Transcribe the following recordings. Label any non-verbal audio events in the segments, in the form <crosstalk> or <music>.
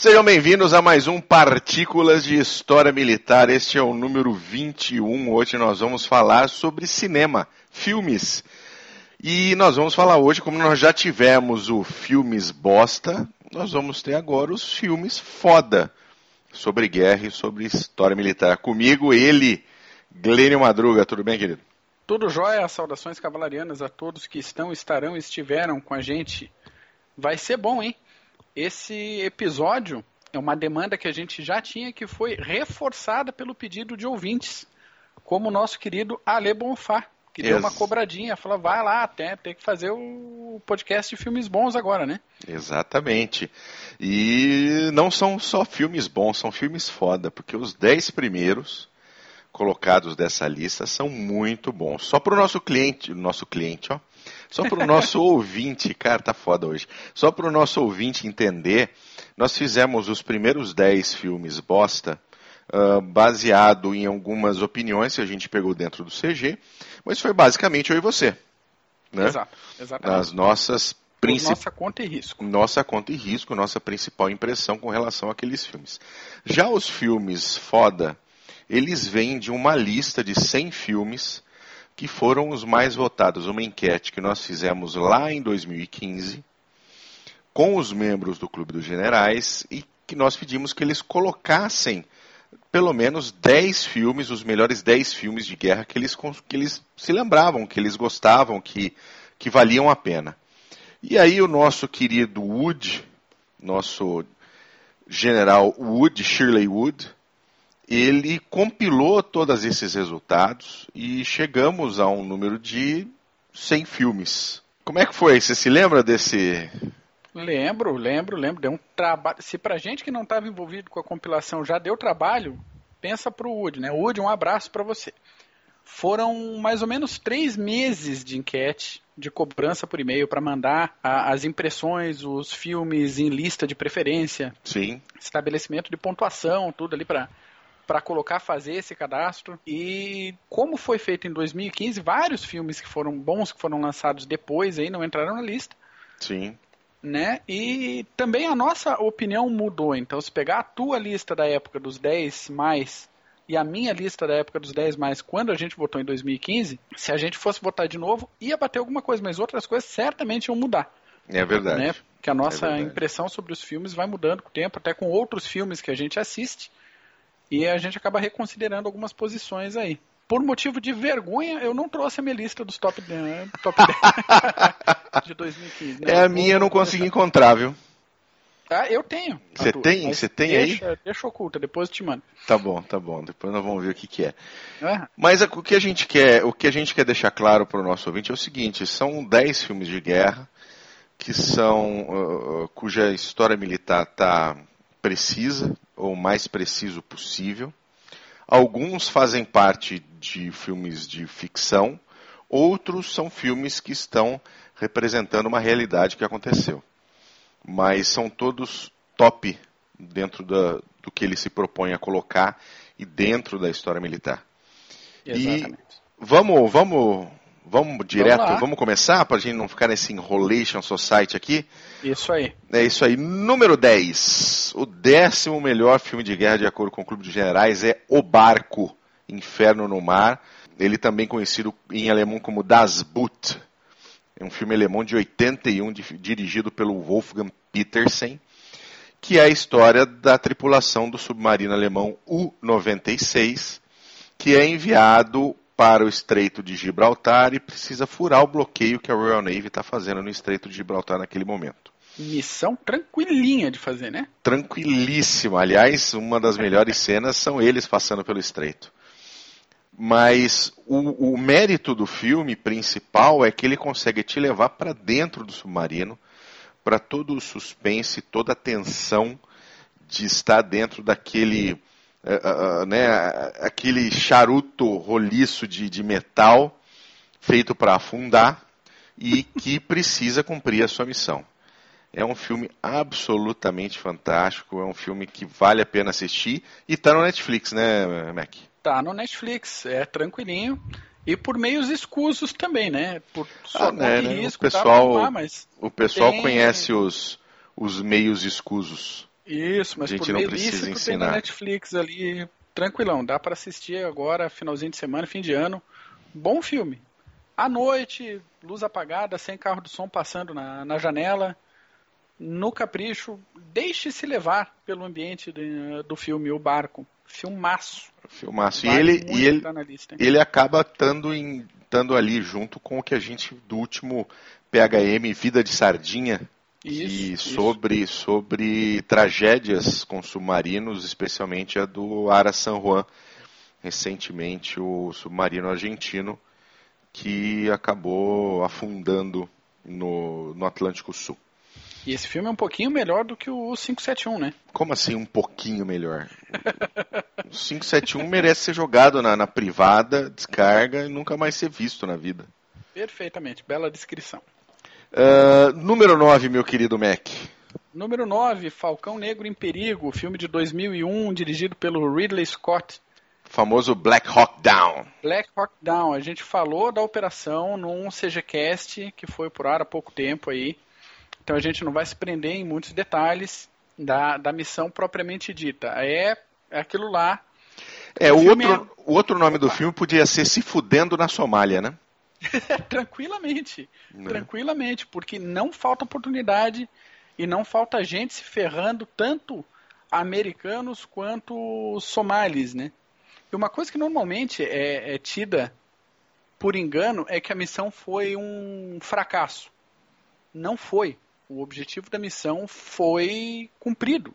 Sejam bem-vindos a mais um Partículas de História Militar. Este é o número 21. Hoje nós vamos falar sobre cinema, filmes. E nós vamos falar hoje, como nós já tivemos o Filmes Bosta, nós vamos ter agora os filmes foda sobre guerra e sobre história militar. Comigo, ele, Glênio Madruga. Tudo bem, querido? Tudo jóia, saudações cavalarianas a todos que estão, estarão, estiveram com a gente. Vai ser bom, hein? Esse episódio é uma demanda que a gente já tinha que foi reforçada pelo pedido de ouvintes, como o nosso querido Ale Bonfá, que Ex deu uma cobradinha, falou, vai lá, tem, tem que fazer o podcast de filmes bons agora, né? Exatamente. E não são só filmes bons, são filmes foda, porque os dez primeiros colocados dessa lista são muito bons. Só para o nosso cliente, nosso cliente, ó. Só para o nosso <laughs> ouvinte, cara, tá foda hoje. Só para o nosso ouvinte entender, nós fizemos os primeiros 10 filmes bosta, uh, baseado em algumas opiniões que a gente pegou dentro do CG, mas foi basicamente eu e você. Né? Exato, exatamente. Nas nossas Princip... Nossa conta e risco. Nossa conta e risco, nossa principal impressão com relação àqueles filmes. Já os filmes foda, eles vêm de uma lista de 100 filmes que foram os mais votados. Uma enquete que nós fizemos lá em 2015 com os membros do Clube dos Generais e que nós pedimos que eles colocassem pelo menos 10 filmes, os melhores 10 filmes de guerra que eles, que eles se lembravam, que eles gostavam, que, que valiam a pena. E aí o nosso querido Wood, nosso general Wood, Shirley Wood, ele compilou todos esses resultados e chegamos a um número de 100 filmes. Como é que foi? Você se lembra desse? Lembro, lembro, lembro. Deu um trabalho. Se pra gente que não estava envolvido com a compilação já deu trabalho, pensa pro Wood, né? Wood, um abraço para você. Foram mais ou menos três meses de enquete, de cobrança por e-mail para mandar a, as impressões, os filmes em lista de preferência. Sim. Estabelecimento de pontuação, tudo ali para para colocar, fazer esse cadastro. E como foi feito em 2015, vários filmes que foram bons, que foram lançados depois aí, não entraram na lista. Sim. Né? E também a nossa opinião mudou. Então, se pegar a tua lista da época dos 10 mais e a minha lista da época dos 10 mais, quando a gente votou em 2015, se a gente fosse votar de novo, ia bater alguma coisa, mas outras coisas certamente iam mudar. É verdade. Né? Que a nossa é impressão sobre os filmes vai mudando com o tempo, até com outros filmes que a gente assiste. E a gente acaba reconsiderando algumas posições aí. Por motivo de vergonha, eu não trouxe a minha lista dos top 10, né? top 10 <laughs> de 2015. Né? É a minha, eu não consegui encontrar, viu? Ah, eu tenho. Você tem? Você tem deixa, aí? Deixa oculta, depois eu te mando. Tá bom, tá bom. Depois nós vamos ver o que, que é. é. Mas o que a gente quer, o que a gente quer deixar claro para o nosso ouvinte é o seguinte: são 10 filmes de guerra que são uh, cuja história militar está precisa, ou mais preciso possível. Alguns fazem parte de filmes de ficção, outros são filmes que estão representando uma realidade que aconteceu. Mas são todos top dentro da, do que ele se propõe a colocar e dentro da história militar. Exatamente. E vamos, vamos Vamos direto, vamos, vamos começar para a gente não ficar nesse Enrolation Society aqui? Isso aí. É isso aí. Número 10. O décimo melhor filme de guerra, de acordo com o Clube de Generais, é O Barco, Inferno no Mar. Ele também conhecido em alemão como Das Boot. É um filme alemão de 81, dirigido pelo Wolfgang Petersen, que é a história da tripulação do submarino alemão U-96, que é enviado para o Estreito de Gibraltar e precisa furar o bloqueio que a Royal Navy está fazendo no Estreito de Gibraltar naquele momento. Missão tranquilinha de fazer, né? Tranquilíssima. Aliás, uma das melhores cenas são eles passando pelo Estreito. Mas o, o mérito do filme principal é que ele consegue te levar para dentro do submarino, para todo o suspense, toda a tensão de estar dentro daquele uh, uh, né, aquele charuto roliço de, de metal feito para afundar e que precisa cumprir a sua missão. É um filme absolutamente fantástico, é um filme que vale a pena assistir e está no Netflix, né, Mac? Tá no Netflix, é tranquilinho. E por meios escusos também, né? Por só ah, né, né? Risco, o pessoal, tá, mas o pessoal tem... conhece os, os meios escusos. Isso, mas A gente por não precisa lícito tem ensinar. na Netflix ali, tranquilão. Dá pra assistir agora, finalzinho de semana, fim de ano. Bom filme. À noite, luz apagada, sem carro do som passando na, na janela. No capricho, deixe-se levar pelo ambiente de- do filme, o barco. Filmaço. Filmaço. E Vale ele, e ele, lista, hein? ele acaba estando ali junto com o que a gente do último PHM Vida de Sardinha Isso, isso. sobre sobre tragédias com submarinos, especialmente a do Ara San Juan, recentemente o submarino argentino que acabou afundando no, no Atlântico Sul. E esse filme é um pouquinho melhor do que o 571, né? Como assim um pouquinho melhor? O 571 <laughs> merece ser jogado na, na privada, descarga e nunca mais ser visto na vida. Perfeitamente, bela descrição. Ah, número 9, meu querido Mac. Número 9, Falcão Negro em Perigo, filme de 2001, dirigido pelo Ridley Scott. Famoso Black Hawk Down. Black Hawk Down, a gente falou da operação num CGCast que foi por ar há pouco tempo aí. Então a gente não vai se prender em muitos detalhes da, da missão propriamente dita. É, é aquilo lá. É, O o outro, o outro nome do Opa. filme podia ser Se Fudendo na Somália, né? <laughs> tranquilamente. Né? Tranquilamente, porque não falta oportunidade e não falta gente se ferrando, tanto americanos quanto somalis, né? E uma coisa que normalmente é, é tida por engano é que a missão foi um fracasso. Não foi. O objetivo da missão foi cumprido.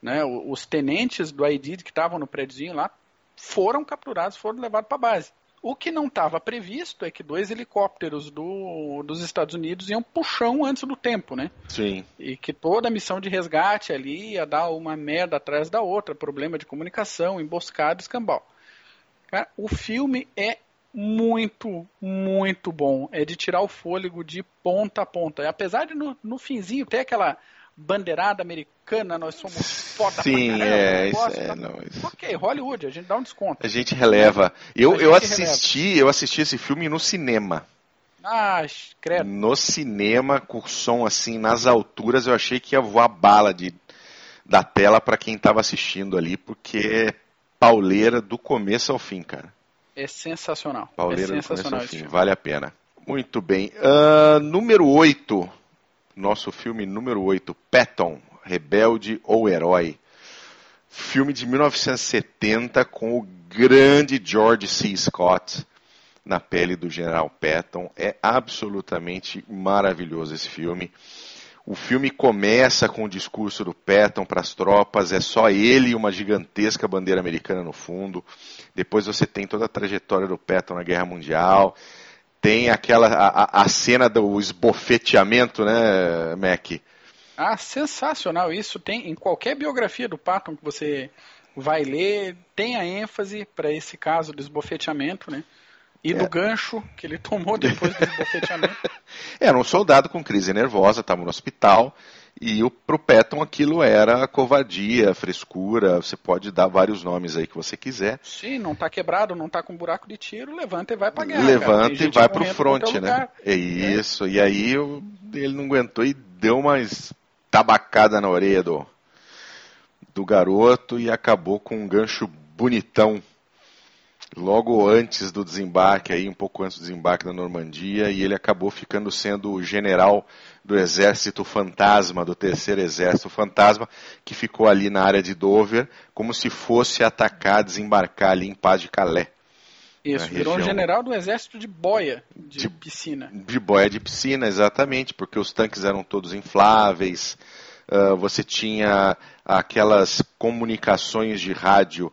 Né? Os tenentes do ID que estavam no prédiozinho lá foram capturados, foram levados para a base. O que não estava previsto é que dois helicópteros do- dos Estados Unidos iam puxão antes do tempo, né? Sim. E que toda a missão de resgate ali ia dar uma merda atrás da outra, problema de comunicação, emboscada, escambau. Cara, o filme é muito, muito bom. É de tirar o fôlego de ponta a ponta. E Apesar de no, no finzinho ter aquela bandeirada americana, nós somos <laughs> foda Sim, pra caramba, é, isso é, tá- não, isso- Ok, Hollywood, a gente dá um desconto. A gente releva. Eu, A eu gente assisti, eu assisti esse filme no cinema. Ah, credo. No cinema, com som assim nas alturas, eu achei que ia voar bala de, da tela para quem estava assistindo ali, porque é pauleira do começo ao fim, cara. É sensacional. Pauleira é do começo sensacional ao fim, vale a pena. Muito bem. Ah, número 8, nosso filme número 8, Patton, Rebelde ou Herói. Filme de 1970 com o grande George C. Scott na pele do General Patton. É absolutamente maravilhoso esse filme. O filme começa com o discurso do Patton para as tropas, é só ele e uma gigantesca bandeira americana no fundo. Depois você tem toda a trajetória do Patton na Guerra Mundial. Tem aquela a, a- cena do esbofeteamento, né, Mac? Ah, sensacional. Isso tem em qualquer biografia do Patton que você vai ler, tem a ênfase para esse caso do esbofeteamento, né? E É. do gancho que ele <laughs> tomou depois do esbofeteamento. <laughs> Era um soldado com crise nervosa, estava no hospital, e o, pro Patton aquilo era covardia, frescura, você pode dar vários nomes aí que você quiser. Sim, não tá quebrado, não tá com buraco de tiro, levanta e vai pra guerra. Levanta e vai pro front, né? lugar. É isso, e aí eu- ele não aguentou e deu uma tabacada na orelha do, do garoto e acabou com um gancho bonitão logo antes do desembarque, aí um pouco antes do desembarque da Normandia, e ele acabou ficando sendo o general do exército fantasma, do terceiro exército fantasma, que ficou ali na área de Dover, como se fosse atacar, desembarcar ali em Paz de Calais. Isso, na virou um região. general do exército de boia, de, De- piscina. De boia de piscina, exatamente, porque os tanques eram todos infláveis, ah, você tinha aquelas comunicações de rádio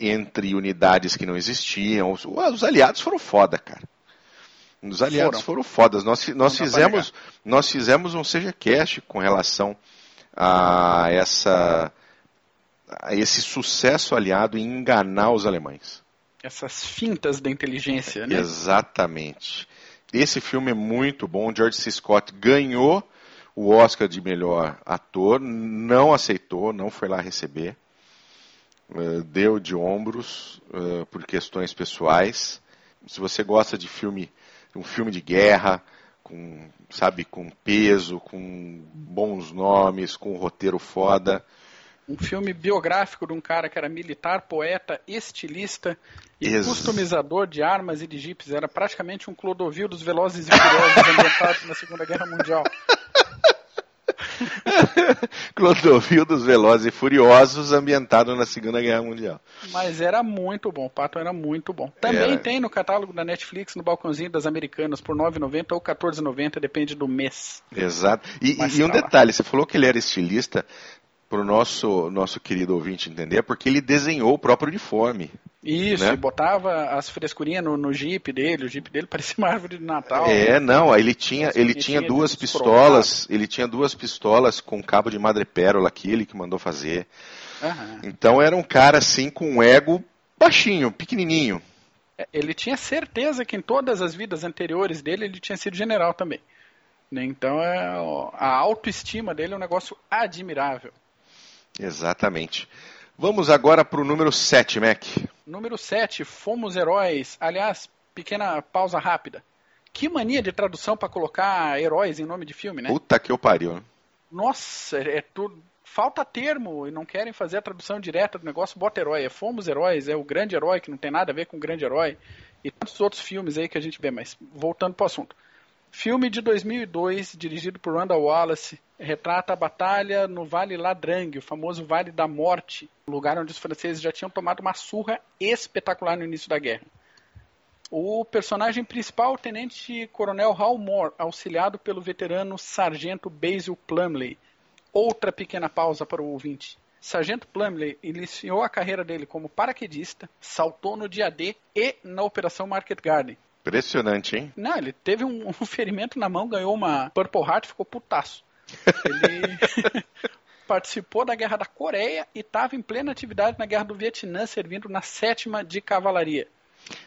entre unidades que não existiam. Os, os aliados foram foda, cara. Os aliados foram, Foram. fodas. Nós, nós, Não fizemos, nós fizemos um SejaCast com relação a, essa, a esse sucesso aliado em enganar os alemães. Essas fintas da inteligência, né? Exatamente. Esse filme é muito bom. George C. Scott ganhou o Oscar de melhor ator, não aceitou, não foi lá receber. Eh, deu de ombros eh, por questões pessoais. Se você gosta de filme, um filme de guerra, com, sabe, com peso, com bons nomes, com um roteiro foda, Um filme biográfico de um cara que era militar, poeta, estilista e Ex- customizador de armas e de jipes. Era praticamente um Clodovil dos Velozes e Furiosos ambientado na Segunda Guerra Mundial. <laughs> <laughs> Clodovil dos Velozes e Furiosos, ambientado na Segunda Guerra Mundial. Mas era muito bom, o Pato era muito bom. Também Era. tem no catálogo da Netflix, no balcãozinho das Americanas, por R$ 9,90 ou R$ 14,90, depende do mês. Exato. E, Mas e um tá detalhe, você falou que ele era estilista, para o nosso, nosso querido ouvinte entender, é porque ele desenhou o próprio uniforme. Isso, Né? e botava as frescurinhas no, no Jeep dele, o Jeep dele parecia uma árvore de Natal. É, não, aí ele tinha, ele ele tinha tinha duas pistolas, ele tinha duas pistolas com cabo de madrepérola que ele que mandou fazer. Então era um cara assim com um ego baixinho, pequenininho. É, Ele tinha certeza que em todas as vidas anteriores dele ele tinha sido general também. Né? Então é, a autoestima dele é um negócio admirável. Exatamente. Vamos agora para o número 7, Mac. Número 7, Fomos Heróis. Aliás, pequena pausa rápida. Que mania de tradução para colocar heróis em nome de filme, né? Puta que eu pariu. Nossa, é tudo. Falta termo e não querem fazer a tradução direta do negócio, bota herói. É Fomos Heróis, é o grande herói que não tem nada a ver com o grande herói. E tantos outros filmes aí que a gente vê, mas voltando para o assunto. Filme de 2002, dirigido por Randall Wallace, retrata a batalha no Vale Ladrangue, o famoso Vale da Morte, lugar onde os franceses já tinham tomado uma surra espetacular no início da guerra. O personagem principal, o tenente coronel Hal Moore, auxiliado pelo veterano sargento Basil Plumley. Outra pequena pausa para o ouvinte. Sargento Plumley iniciou a carreira dele como paraquedista, saltou no dia D e na Operação Market Garden. Impressionante, hein? Não, ele teve um, <laughs> um ferimento na mão, ganhou uma Purple Heart e ficou putaço. Ele <laughs> participou da Guerra da Coreia e estava em plena atividade na Guerra do Vietnã, servindo na sétima de cavalaria.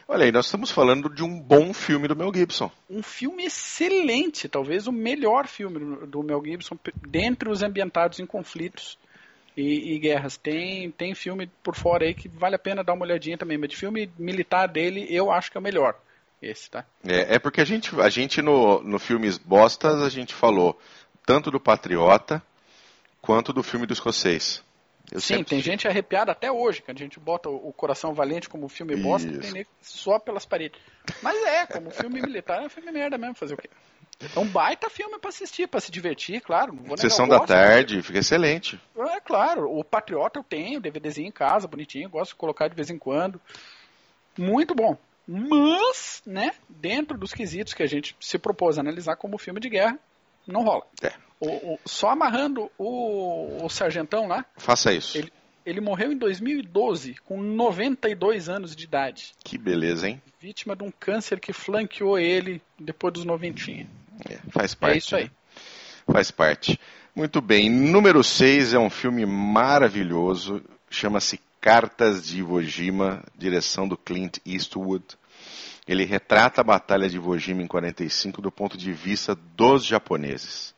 Olha aí, nós estamos falando de um bom filme do Mel Gibson. Um filme excelente, talvez o melhor filme do- Mel Gibson, dentre os ambientados em conflitos e, e guerras. Tem, tem filme por fora aí que vale a pena dar uma olhadinha também, mas de filme militar dele eu acho que é o melhor. Esse, tá? É, é porque a gente, a gente no, no Filmes Bostas, a gente falou tanto do Patriota quanto do filme do escocês. Eu Sim, tem gente arrepiada até hoje, que a gente bota o Coração Valente como filme bosta, Isso. tem nego só pelas paredes. Mas é, como filme militar, é um filme merda mesmo, fazer o quê? É um baita filme pra assistir, pra se divertir, claro. Sessão da gosto. tarde, fica excelente. É claro, o Patriota eu tenho, DVDzinho em casa, bonitinho, gosto de colocar de vez em quando. Muito bom. Mas, né, dentro dos quesitos que a gente se propôs a analisar como filme de guerra, não rola. É. O- o- só amarrando o, o sargentão lá, Faça isso. Ele- ele morreu em 2012, com 92 anos de idade, Que beleza, hein? vítima de um câncer que flanqueou ele depois dos noventinha. É, faz parte. É isso aí. né? Faz parte. Muito bem. Número 6 é um filme maravilhoso. Chama-se Cartas de Iwo Jima, direção do Clint Eastwood. Ele retrata a Batalha de Iwo Jima em 45 do ponto de vista dos japoneses.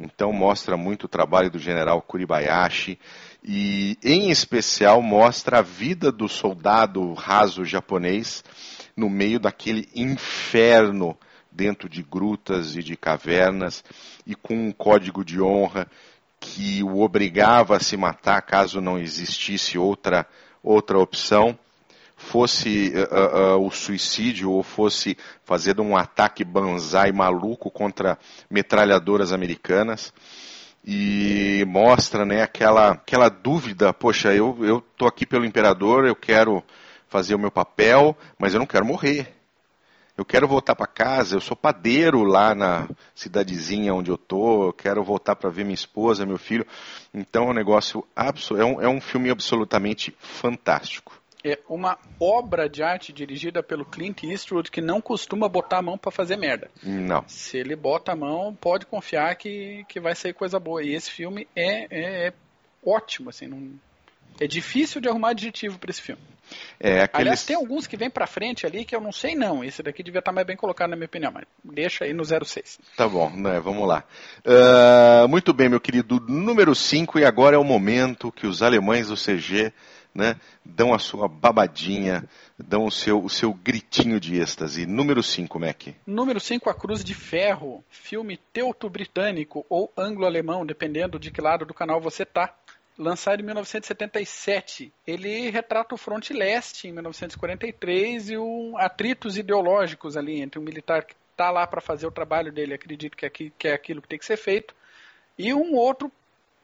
Então mostra muito o trabalho do general Kuribayashi e, em especial, mostra a vida do soldado raso japonês no meio daquele inferno dentro de grutas e de cavernas e com um código de honra que o obrigava a se matar caso não existisse outra outra opção fosse uh, uh, o suicídio ou fosse fazer um ataque banzai maluco contra metralhadoras americanas e mostra né, aquela, aquela dúvida, poxa, eu, eu tô aqui pelo imperador, eu quero fazer o meu papel, mas eu não quero morrer. Eu quero voltar para casa, eu sou padeiro lá na cidadezinha onde eu tô, eu quero voltar para ver minha esposa, meu filho. Então é um negócio abso é um, é um filme absolutamente fantástico. É uma obra de arte dirigida pelo Clint Eastwood que não costuma botar a mão para fazer merda. Não. Se ele bota a mão, pode confiar que, que vai sair coisa boa. E esse filme é, é, é ótimo, assim, não... é difícil de arrumar adjetivo para esse filme. É, aqueles... Aliás, tem alguns que vêm pra frente ali que eu não sei não. Esse daqui devia estar mais bem colocado na minha opinião, mas deixa aí no 06. Tá bom, né, vamos lá. Uh, muito bem, meu querido. Número 5, e agora é o momento que os alemães do CG né, dão a sua babadinha, dão o seu, o seu gritinho de êxtase. Número 5, Mac. Número 5, A Cruz de Ferro. Filme teuto-britânico ou anglo-alemão, dependendo de que lado do canal você tá. Lançado em 1977. Ele retrata o fronte leste em 1943 e um atritos ideológicos ali entre um militar que está lá para fazer o trabalho dele, acredito que é, aqui, que é aquilo que tem que ser feito, e um outro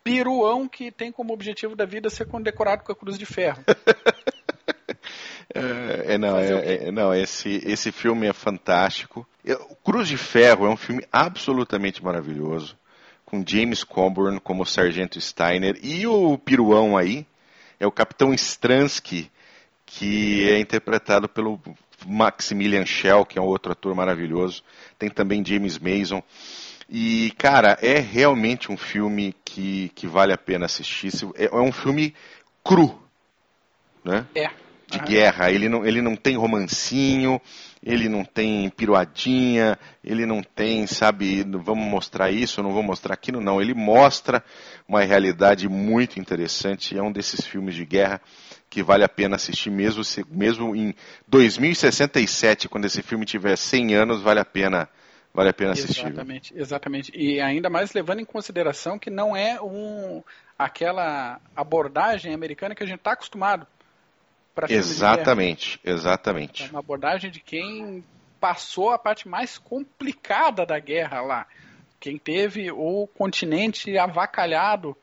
piruão que tem como objetivo da vida ser condecorado com a Cruz de Ferro. <laughs> É, é, não, é, é, não esse, esse filme é fantástico. O Cruz de Ferro é um filme absolutamente maravilhoso, com James Coburn como Sargento Steiner e o piruão aí é o Capitão Stransky, que é interpretado pelo Maximilian Schell, que é um outro ator maravilhoso. Tem também James Mason. E, cara, é realmente um filme que, que vale a pena assistir. É, é um filme cru, né? É de guerra. Ele não, ele não tem romancinho, ele não tem piruadinha, ele não tem, sabe, vamos mostrar isso, não vou mostrar aquilo, não. Ele mostra uma realidade muito interessante. É um desses filmes de guerra que vale a pena assistir, mesmo, mesmo em 2067, quando esse filme tiver 100 anos, vale a pena. Vale a pena assistir. Exatamente, exatamente. E ainda mais levando em consideração que não é um, aquela abordagem americana que a gente está acostumado para Exatamente, exatamente. É uma abordagem de quem passou a parte mais complicada da guerra lá. Quem teve o continente avacalhado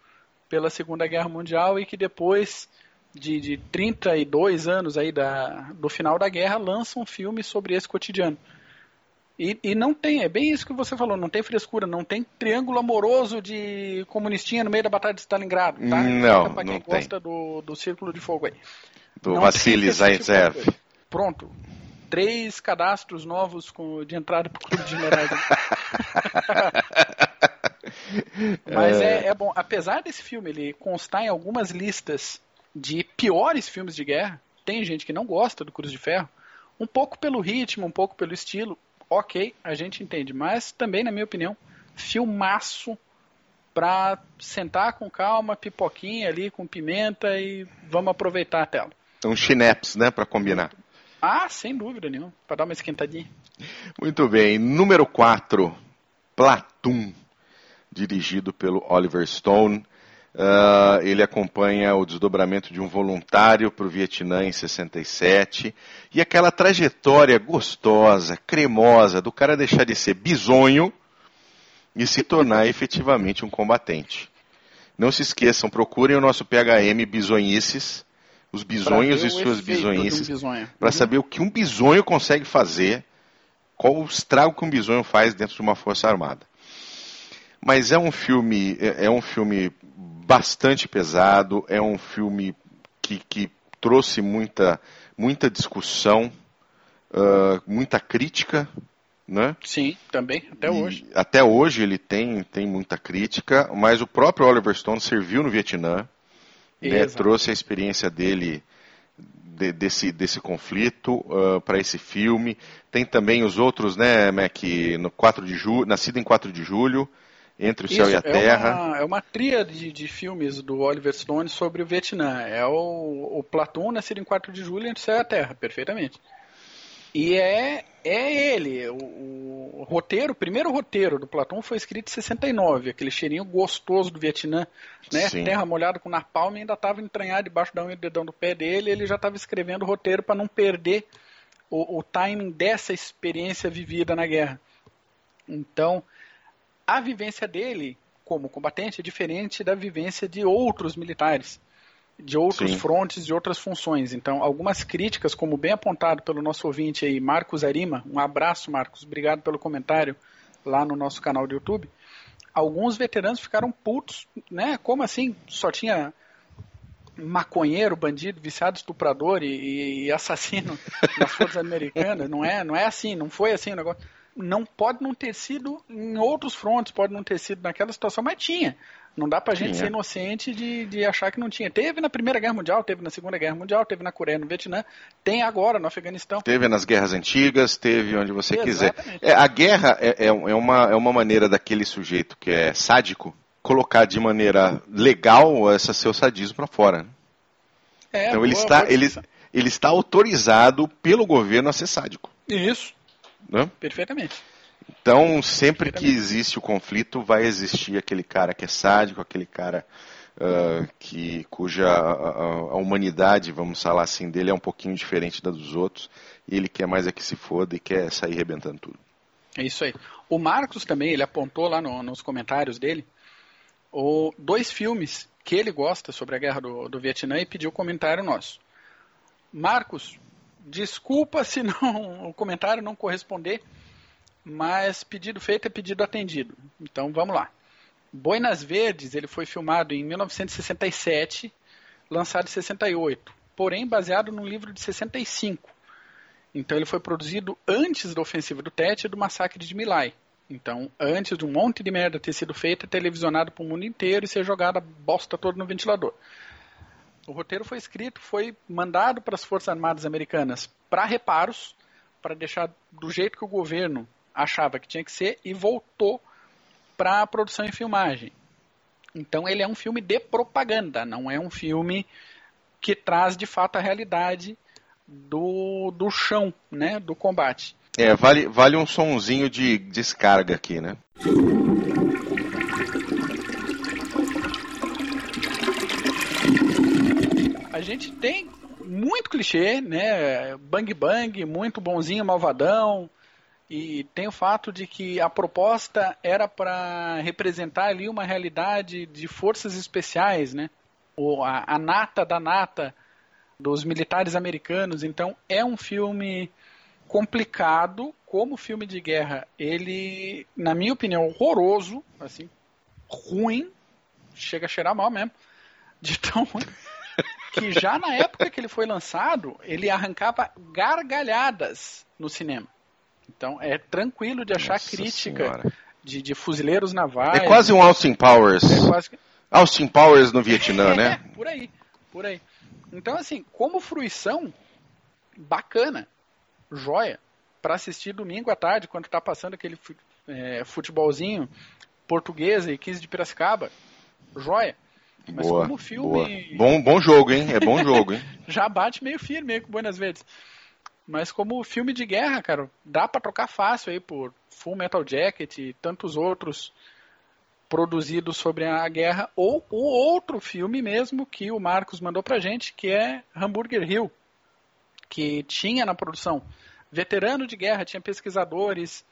pela Segunda Guerra Mundial e que depois de, de 32 anos aí da, do final da guerra lança um filme sobre esse cotidiano. E, e, não tem, é bem isso que você falou, não tem frescura, não tem triângulo amoroso de comunistinha no meio da Batalha de Stalingrado, tá? Não, pra quem não gosta do, do Círculo de Fogo aí. Do não Vassili Zaitsev. Tipo Pronto. Três cadastros novos com, de entrada para o Clube de Generais. <laughs> Mas é, é bom. Apesar desse filme ele constar em algumas listas de piores filmes de guerra, tem gente que não gosta do Cruz de Ferro, um pouco pelo ritmo, um pouco pelo estilo, ok, a gente entende. Mas também, na minha opinião, filmaço pra sentar com calma, pipoquinha ali com pimenta e vamos aproveitar a tela. Um chineps, né, para combinar. Ah, sem dúvida nenhuma, para dar uma esquentadinha. Muito bem. Número 4, Platoon, dirigido pelo Oliver Stone. Uh, ele acompanha o desdobramento de um voluntário para o Vietnã em 67 e aquela trajetória gostosa, cremosa, do cara deixar de ser bisonho e se tornar efetivamente um combatente. Não se esqueçam, procurem o nosso PHM Bisonhices os bisonhos e suas bisonhices, um para uhum. saber o que um bisonho consegue fazer, qual o estrago que um bisonho faz dentro de uma força armada. Mas é um filme, é, é um filme bastante pesado, é um filme que, que trouxe muita, muita discussão, uh, muita crítica, né? Sim, também, até e hoje. Até hoje ele tem, tem muita crítica, mas o próprio Oliver Stone serviu no Vietnã, né, trouxe a experiência dele de, desse, desse conflito uh, para esse filme. Tem também os outros, né, Mac, no 4 de julho, nascido em 4 de julho, Entre o Céu e a Terra. É uma, é uma tríade de filmes do Oliver Stone sobre o Vietnã. É o, o Platoon, nascido em 4 de julho, Entre o Céu e a Terra, perfeitamente. E é, é ele. O, o, roteiro, o primeiro roteiro do Platão foi escrito em 69, aquele cheirinho gostoso do Vietnã, né? Sim. Terra molhada com napalm ainda estava entranhado debaixo da unha do dedão do pé dele, ele já estava escrevendo o roteiro para não perder o, o timing dessa experiência vivida na guerra. Então, a vivência dele como combatente é diferente da vivência de outros militares de outros Sim. frontes, de outras funções. Então, algumas críticas, como bem apontado pelo nosso ouvinte aí, Marcos Arima, um abraço, Marcos, obrigado pelo comentário lá no nosso canal do YouTube. Alguns veteranos ficaram putos, né? Como assim? Só tinha maconheiro, bandido, viciado, estuprador e, e assassino <laughs> nas forças americanas. Não é, não é assim, não foi assim o negócio não pode não ter sido em outros frontes, pode não ter sido naquela situação, mas tinha. Não dá pra gente tinha. ser inocente de, de achar que não tinha. Teve na Primeira Guerra Mundial, teve na Segunda Guerra Mundial, teve na Coreia, no Vietnã, tem agora no Afeganistão. Teve nas guerras antigas, teve onde você Exatamente. quiser. É, a guerra é, é, é, uma, é uma maneira daquele sujeito que é sádico colocar de maneira legal esse seu sadismo para fora. Né? É, então boa, ele, está, ele, ele está autorizado pelo governo a ser sádico. Isso. Né? Perfeitamente. Então, sempre que existe o conflito, vai existir aquele cara que é sádico, aquele cara uh, que, cuja a, a, humanidade, vamos falar assim, dele é um pouquinho diferente da dos outros, e ele quer mais é que se foda e quer sair rebentando tudo. É isso aí. O Marcos também, ele apontou lá no, nos comentários dele o, dois filmes que ele gosta sobre a guerra do, do Vietnã e pediu comentário nosso. Marcos, desculpa se não, <laughs> o comentário não corresponder, mas pedido feito é pedido atendido. Então vamos lá. Boinas Verdes, ele foi filmado em 1967, lançado em 68, porém baseado num livro de 65. Então ele foi produzido antes da ofensiva do Tet e do massacre de Milai. Então, antes de um monte de merda ter sido feita, televisionado para o mundo inteiro e ser jogada bosta toda no ventilador. O roteiro foi escrito, foi mandado para as Forças Armadas Americanas para reparos, para deixar do jeito que o governo achava que tinha que ser e voltou para a produção e filmagem. Então ele é um filme de propaganda, não é um filme que traz de fato a realidade do, do chão, né, do combate. É, vale, vale um sonzinho de descarga aqui, né? A gente tem muito clichê, né? Bang bang, muito bonzinho, malvadão. E tem o fato de que a proposta era para representar ali uma realidade de forças especiais, né? O, a, a nata da nata dos militares americanos. Então é um filme complicado como filme de guerra. Ele, na minha opinião, horroroso, assim, ruim, chega a cheirar mal mesmo, de tão ruim. que já na época que ele foi lançado, ele arrancava gargalhadas no cinema. Então é tranquilo de achar Nossa crítica de, de, fuzileiros navais. É quase um Austin Powers. É quase... Austin Powers no Vietnã, é, né? <laughs> Por aí, por aí. Então, assim, como fruição, bacana joia para assistir domingo à tarde, quando está passando aquele é, futebolzinho português e 15 de Piracicaba. Joia. Mas boa, como filme. Boa. Bom, bom jogo, hein? É bom <laughs> jogo, hein? Já bate meio firme aí com Buenas Verdes. Mas como filme de guerra, cara, dá para trocar fácil aí por Full Metal Jacket e tantos outros produzidos sobre a guerra, ou o outro filme mesmo que o Marcos mandou pra gente, que é Hamburger Hill, que tinha na produção veterano de guerra, tinha pesquisadores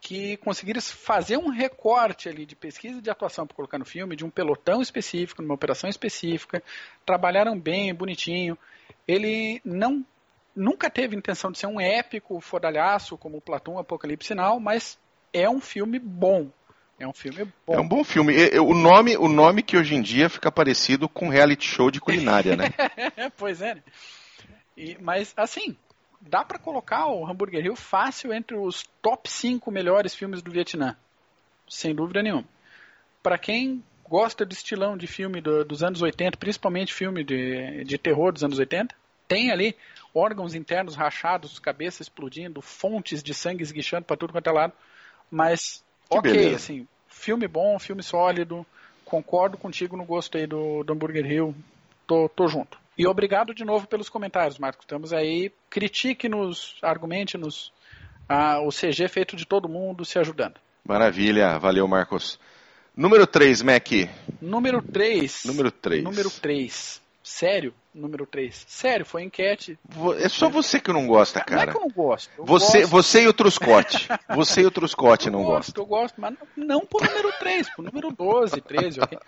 que conseguiram fazer um recorte ali de pesquisa e de atuação para colocar no filme, de um pelotão específico, numa operação específica, trabalharam bem, bonitinho. Ele não nunca teve intenção de ser um épico fodalhaço como Platão Apocalipse Sinal, mas é um filme bom. É um filme bom. É um bom filme. O nome, o nome que hoje em dia fica parecido com reality show de culinária, né? <laughs> pois é. E, mas, assim, dá para colocar o Hamburger Hill fácil entre os top 5 melhores filmes do Vietnã. Sem dúvida nenhuma. Para quem gosta do estilão de filme do, dos anos 80, principalmente filme de, de terror dos anos 80, tem ali órgãos internos rachados, cabeça explodindo, fontes de sangue esguichando para tudo quanto é lado. Mas, que ok, beleza. assim, filme bom, filme sólido. Concordo contigo no gosto aí do, do Hamburger Hill. Tô, tô junto. E obrigado de novo pelos comentários, Marcos. Estamos aí. Critique-nos, argumente-nos. Ah, o CG feito de todo mundo se ajudando. Maravilha. Valeu, Marcos. Número 3, Mac. Número 3. Número 3. Número 3. Sério? Número 3. Sério, foi enquete. É só você que não gosta, cara. Não é que eu não gosto. Eu você, gosto. você e o Truscote. Você e o Truscote não gostam. Eu gosto, mas não por número 3, por número 12, 13, ok?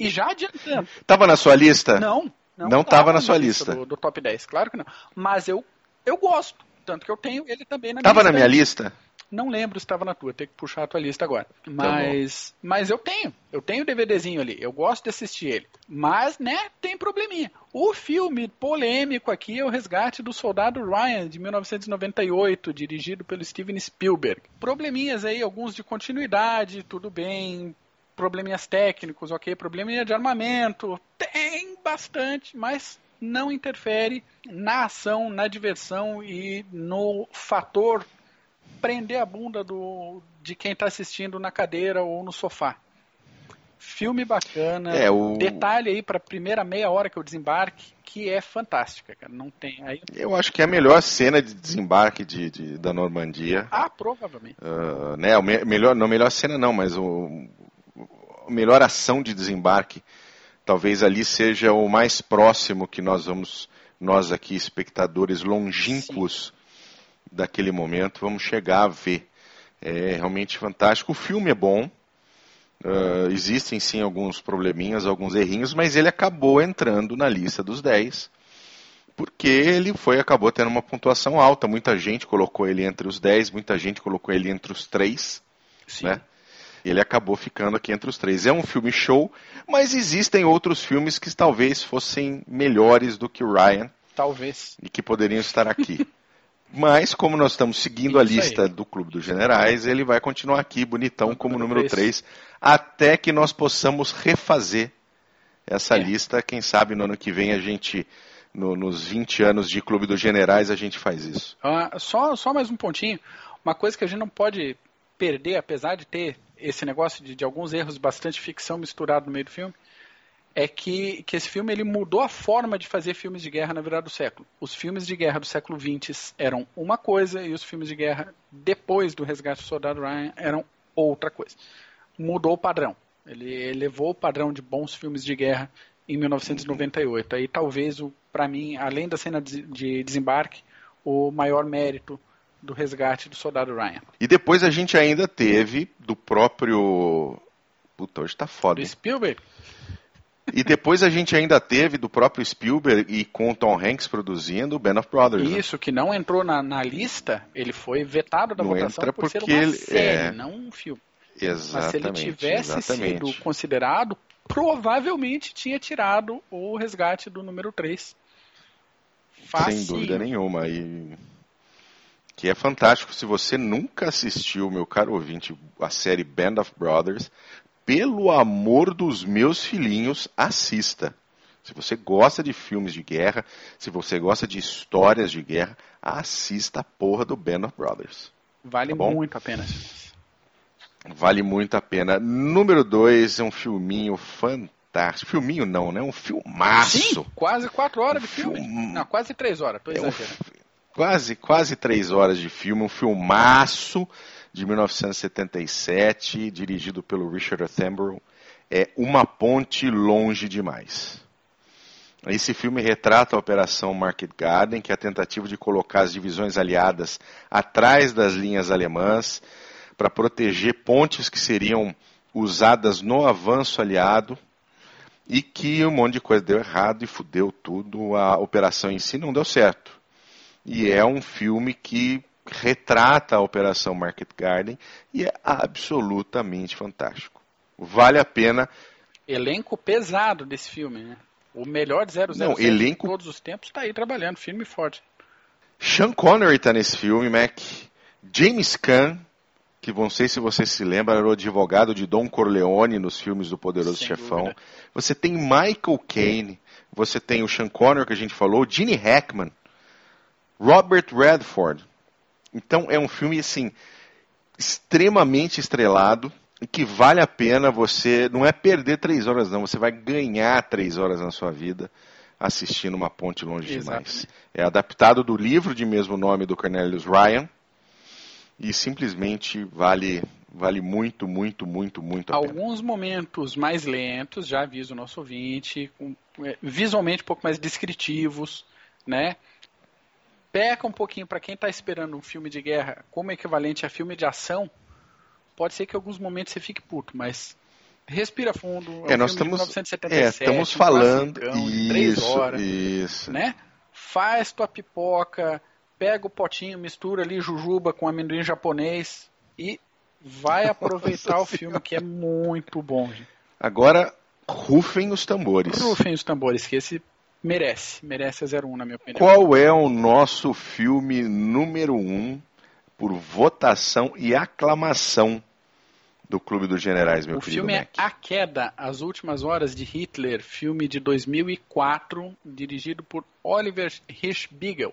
E já adiantando. Tava na sua lista? Não, não estava na sua lista. Do, do, top 10, claro que não. Mas eu, eu gosto. Tanto que eu tenho ele também na minha Tava na minha lista? Não lembro se estava na tua, tem que puxar a tua lista agora. Tá mas, tá mas eu tenho, eu tenho o DVDzinho ali, eu gosto de assistir ele. Mas, né, tem probleminha. O filme polêmico aqui é o Resgate do Soldado Ryan, de 1998, dirigido pelo Steven Spielberg. Probleminhas aí, alguns de continuidade, tudo bem probleminhas técnicos, ok? Probleminha de armamento, tem bastante, mas não interfere na ação, na diversão e no fator prender a bunda do, de quem está assistindo na cadeira ou no sofá. Filme bacana. É, o... Detalhe aí para a primeira meia hora que eu desembarque, que é fantástica, cara. Não tem. Aí... Eu acho que é a melhor cena de desembarque de, de da Normandia. Ah, provavelmente. Uh, né, o me melhor, não melhor cena não, mas o, melhor ação de desembarque talvez ali seja o mais próximo que nós vamos, nós aqui, espectadores longínquos Sim. Daquele momento, vamos chegar a ver. É realmente fantástico. O filme é bom. Uh, existem sim alguns probleminhas, alguns errinhos, mas ele acabou entrando na lista dos 10 porque ele foi acabou tendo uma pontuação alta. Muita gente colocou ele entre os 10, muita gente colocou ele entre os 3. Sim. Né? Ele acabou ficando aqui entre os três. É um filme show, mas existem outros filmes que talvez fossem melhores do que o Ryan. Talvez. E que poderiam estar aqui. <laughs> mas, como nós estamos seguindo Isso a lista aí. do Clube dos Generais, ele vai continuar aqui, bonitão, como número 3, até que nós possamos refazer essa é. lista. Quem sabe no ano que vem a gente no, nos 20 anos de Clube dos Generais a gente faz isso. Ah, só, só mais um pontinho. Uma coisa que a gente não pode perder, apesar de ter esse negócio de, de alguns erros, bastante ficção misturado no meio do filme, é que, que esse filme ele mudou a forma de fazer filmes de guerra na virada do século. Os filmes de guerra do século XX eram uma coisa e os filmes de guerra depois do Resgate do Soldado Ryan eram outra coisa. Mudou o padrão. Ele elevou o padrão de bons filmes de guerra em 1998. Aí talvez, para mim, além da cena de desembarque, o maior mérito do resgate do soldado Ryan. E depois a gente ainda teve do próprio. Puta, hoje tá foda. Do Spielberg? E depois a gente ainda teve do próprio Spielberg e com Tom Hanks produzindo o Band of Brothers. Né? Isso, né? que não entrou na, na, lista, ele foi vetado da não votação entra por ser uma ele, série, é... não um filme. Exatamente. Mas se ele tivesse exatamente. sido considerado, provavelmente tinha tirado o resgate do número 3. Sem dúvida nenhuma. E que é fantástico. Se você nunca assistiu, meu caro ouvinte, a série Band of Brothers, pelo amor dos meus filhinhos, assista. Se você gosta de filmes de guerra, se você gosta de histórias de guerra, assista a porra do Band of Brothers. Vale tá muito a pena. Vale muito a pena. Número 2 é um filminho fantástico. Filminho não, né? Um filmaço. Sim, quase quatro horas um de filme. Film... Não, quase três horas, tô exagerando. É um... Quase, quase três horas de filme, um filmaço de 1977, dirigido pelo Richard Attenborough. É Uma Ponte Longe Demais. Esse filme retrata a Operação Market Garden, que é a tentativa de colocar as divisões aliadas atrás das linhas alemãs, para proteger pontes que seriam usadas no avanço aliado e que um monte de coisa deu errado e fudeu tudo. A operação em si não deu certo. E é um filme que retrata a Operação Market Garden e é absolutamente fantástico. Vale a pena. Elenco pesado desse filme, né? O melhor de 007 não, elenco... de todos os tempos está aí trabalhando, firme e forte. Sean Connery está nesse filme, Mac. James Caan, que não sei se você se lembra, era o advogado de Don Corleone nos filmes do Poderoso Sem Chefão. Dúvida. Você tem Michael Caine, você tem o Sean Connery que a gente falou, Gene Hackman, Robert Redford. Então é um filme assim extremamente estrelado e que vale a pena você não é perder três horas não, você vai ganhar três horas na sua vida assistindo uma ponte longe Exatamente. demais. É adaptado do livro de mesmo nome do Cornelius Ryan e simplesmente vale vale muito, muito, muito, muito a Alguns pena. momentos mais lentos, já aviso o nosso ouvinte, com, é, visualmente um pouco mais descritivos, né? Peca um pouquinho para quem está esperando um filme de guerra como equivalente a filme de ação. Pode ser que em alguns momentos você fique puto, mas respira fundo. É, é um nós estamos, 1977, é, estamos falando um isso, três horas, isso. né? Faz tua pipoca, pega o potinho, mistura ali jujuba com amendoim japonês e vai aproveitar o filme que é muito bom. Gente. Agora, rufem os tambores. Rufem os tambores, que esse merece, merece a 01 na minha opinião. Qual é o nosso filme número 1 um por votação e aclamação do Clube dos Generais, meu o querido O filme Mac? é A Queda, As Últimas Horas de Hitler, filme de 2004, dirigido por Oliver Hirschbiegel.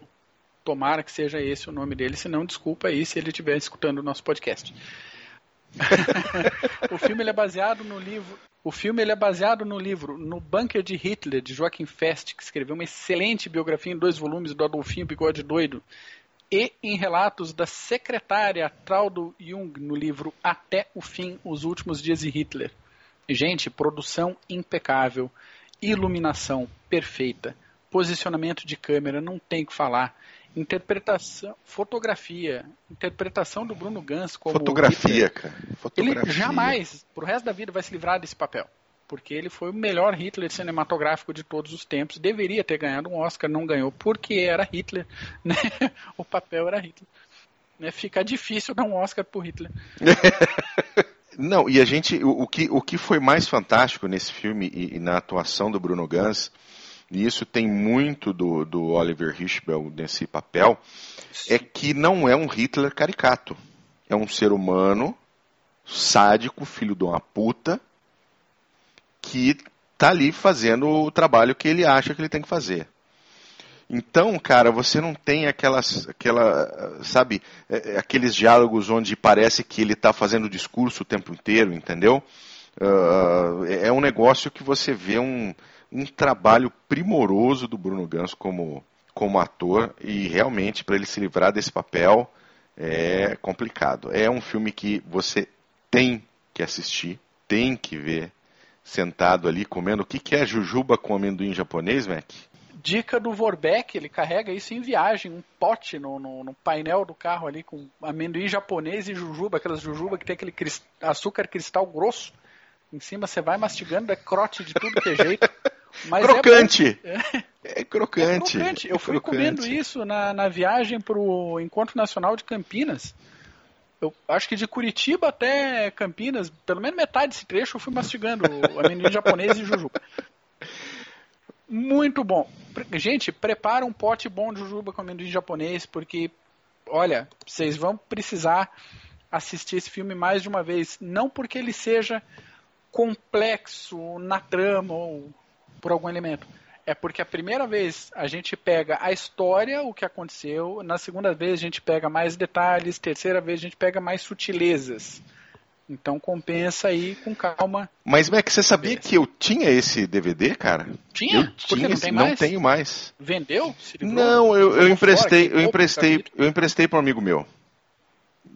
Tomara que seja esse o nome dele, se não, desculpa aí se ele estiver escutando o nosso podcast. <laughs> o filme é baseado no livro. O filme é baseado no livro No Bunker de Hitler, de Joachim Fest, que escreveu uma excelente biografia em dois volumes do Adolfinho Bigode Doido, e em relatos da secretária Traudo Jung no livro Até o Fim, Os Últimos Dias de Hitler. Gente, produção impecável iluminação perfeita, posicionamento de câmera, não tem o que falar. Interpretação, fotografia, interpretação do Bruno Gans como fotografia, Hitler, cara. Fotografia. Ele jamais, pro resto da vida, vai se livrar desse papel. Porque ele foi o melhor Hitler cinematográfico de todos os tempos. Deveria ter ganhado um Oscar, não ganhou, porque era Hitler. <laughs> Né? O papel era Hitler. Né? Fica difícil dar um Oscar pro Hitler. <laughs> Não, e a gente. O, o, que, o que foi mais fantástico nesse filme e, e na atuação do Bruno Gans e isso tem muito do, do Oliver Hirschfeld nesse papel, é que não é um Hitler caricato. É um ser humano sádico, filho de uma puta, que tá ali fazendo o trabalho que ele acha que ele tem que fazer. Então, cara, você não tem aquelas, aquela, sabe, é, é, aqueles diálogos onde parece que ele está fazendo discurso o tempo inteiro, entendeu? Uh, é um negócio que você vê um, um trabalho primoroso do Bruno Gans como, como ator e realmente para ele se livrar desse papel é complicado. É um filme que você tem que assistir, tem que ver sentado ali comendo. O que, que é jujuba com amendoim japonês, Mac? Dica do Vorbeck, ele carrega isso em viagem, um pote no, no, no, painel do carro ali com amendoim japonês e jujuba, aquelas jujuba que tem aquele açúcar cristal grosso. Em cima você vai mastigando, é crote de tudo que é jeito. <laughs> Mas é crocante. É, é, crocante. é crocante. Eu fui crocante. comendo isso na, na viagem para o Encontro Nacional de Campinas. Eu acho que de Curitiba até Campinas, pelo menos metade desse trecho, eu fui mastigando o amendoim <laughs> japonês e jujuba. Muito bom. Gente, prepara um pote bom de jujuba com amendoim japonês, porque, olha, vocês vão precisar assistir esse filme mais de uma vez. Não porque ele seja complexo na trama ou por algum elemento. É porque a primeira vez a gente pega a história, o que aconteceu, na segunda vez a gente pega mais detalhes, terceira vez a gente pega mais sutilezas. Então compensa aí com calma. Mas Mac, você sabia que eu tinha esse DVD, cara? Tinha? Eu tinha, não, tem mais? não tenho mais. Vendeu? Não, eu, eu emprestei, eu emprestei, eu emprestei para um amigo meu.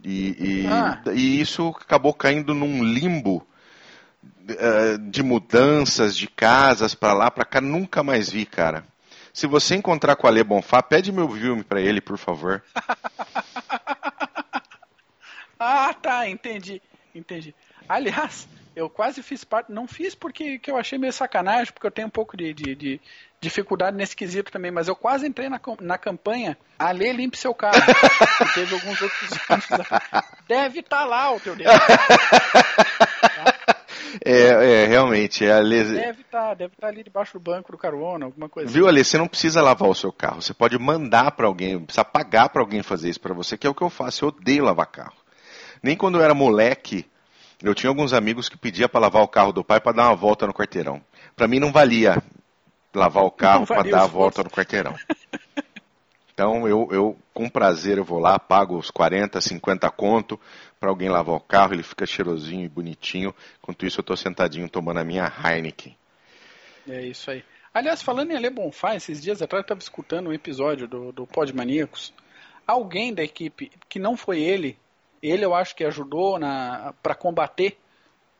E, e, ah. e, isso acabou caindo num limbo de mudanças de casas para lá, para cá, nunca mais vi, cara. Se você encontrar com a Ale Bonfá, pede meu filme para ele, por favor. <laughs> ah, tá, entendi, entendi. Aliás, eu quase fiz parte, não fiz porque que eu achei meio sacanagem, porque eu tenho um pouco de, de, de dificuldade nesse quesito também, mas eu quase entrei na, na campanha Ale limpe seu carro. teve alguns outros <laughs> Deve estar tá lá o teu dedo. <laughs> É, é, realmente. É Ale... Deve estar tá, deve tá ali debaixo do banco do carona, alguma coisa. Viu, Ale? Você não precisa lavar o seu carro. Você pode mandar para alguém, precisa pagar para alguém fazer isso para você, que é o que eu faço. Eu odeio lavar carro. Nem quando eu era moleque, eu tinha alguns amigos que pediam para lavar o carro do pai para dar uma volta no quarteirão. Para mim não valia lavar o carro para dar a volta no quarteirão. <laughs> Então eu, eu, com prazer, eu vou lá, pago os 40, 50 conto para alguém lavar o carro, ele fica cheirosinho e bonitinho. Enquanto isso, eu estou sentadinho tomando a minha Heineken. É isso aí. Aliás, falando em Ale Bonfá, esses dias atrás eu estava escutando um episódio do, do Pod Maníacos. Alguém da equipe, que não foi ele, ele eu acho que ajudou para combater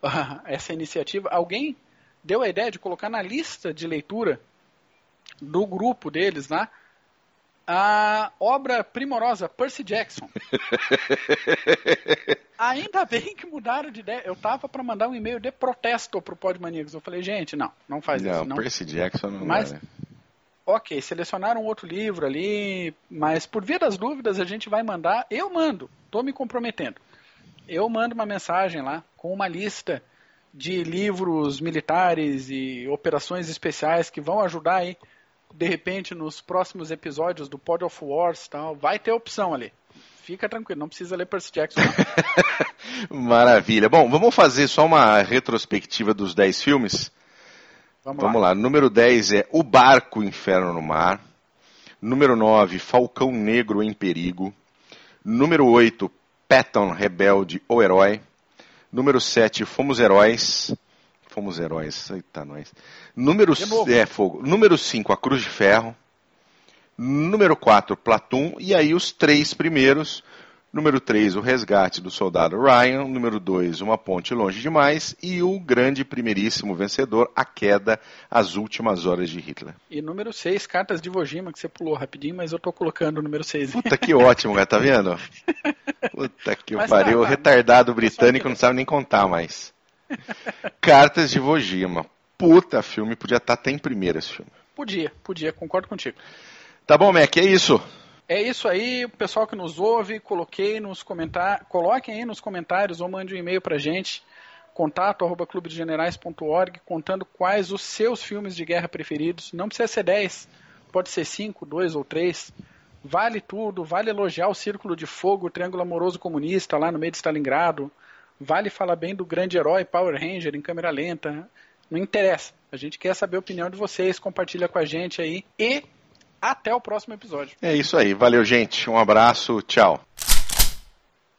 <laughs> essa iniciativa, alguém deu a ideia de colocar na lista de leitura do grupo deles lá né, a obra primorosa Percy Jackson. <laughs> Ainda bem que mudaram de ideia. Eu tava para mandar um e-mail de protesto pro Podmaníacos. Eu falei, gente, não, não faz não, isso. Não, Percy Jackson não mas, dá, né? Ok, selecionaram outro livro ali, mas por via das dúvidas a gente vai mandar. Eu mando, tô me comprometendo. Eu mando uma mensagem lá com uma lista de livros militares e operações especiais que vão ajudar aí de repente, nos próximos episódios do Pod of Wars tal, vai ter opção ali. Fica tranquilo, não precisa ler Percy Jackson. <laughs> Maravilha. Bom, vamos fazer só uma retrospectiva dos 10 filmes? Vamos, vamos lá. lá. Número 10 é O Barco Inferno no Mar. Número 9, Falcão Negro em Perigo. Número 8, Patton Rebelde ou Herói. Número 7, Fomos Heróis. Fomos Heróis. Eita, nós. Número, é, fogo. Número 5, A Cruz de Ferro. Número 4, Platum. E aí os três primeiros, Número 3, O Resgate do Soldado Ryan. Número 2, Uma Ponte Longe Demais. E o grande primeiríssimo vencedor, A Queda, As Últimas Horas de Hitler. E número 6, Cartas de Vojima, que você pulou rapidinho, mas eu tô colocando o número 6. Puta que ótimo, cara, tá vendo? <laughs> Puta que mas pariu. Tá, tá. retardado britânico não sabe nem contar mais. <laughs> Cartas de Vojima. Puta filme, podia estar tá até em primeiro esse filme. Podia, podia, concordo contigo. Tá bom, Mac, é isso. É isso aí, o pessoal que nos ouve, coloquei nos comentários, coloquem aí nos comentários ou mande um e-mail pra gente, contato arroba clubedegenerais.org, contando quais os seus filmes de guerra preferidos. Não precisa ser 10, pode ser 5, 2 ou 3. Vale tudo, vale elogiar o Círculo de Fogo, o Triângulo Amoroso Comunista lá no meio de Stalingrado. Vale falar bem do grande herói Power Ranger em câmera lenta. Não interessa. A gente quer saber a opinião de vocês, compartilha com a gente aí. E até o próximo episódio. É isso aí. Valeu, gente. Um abraço. Tchau.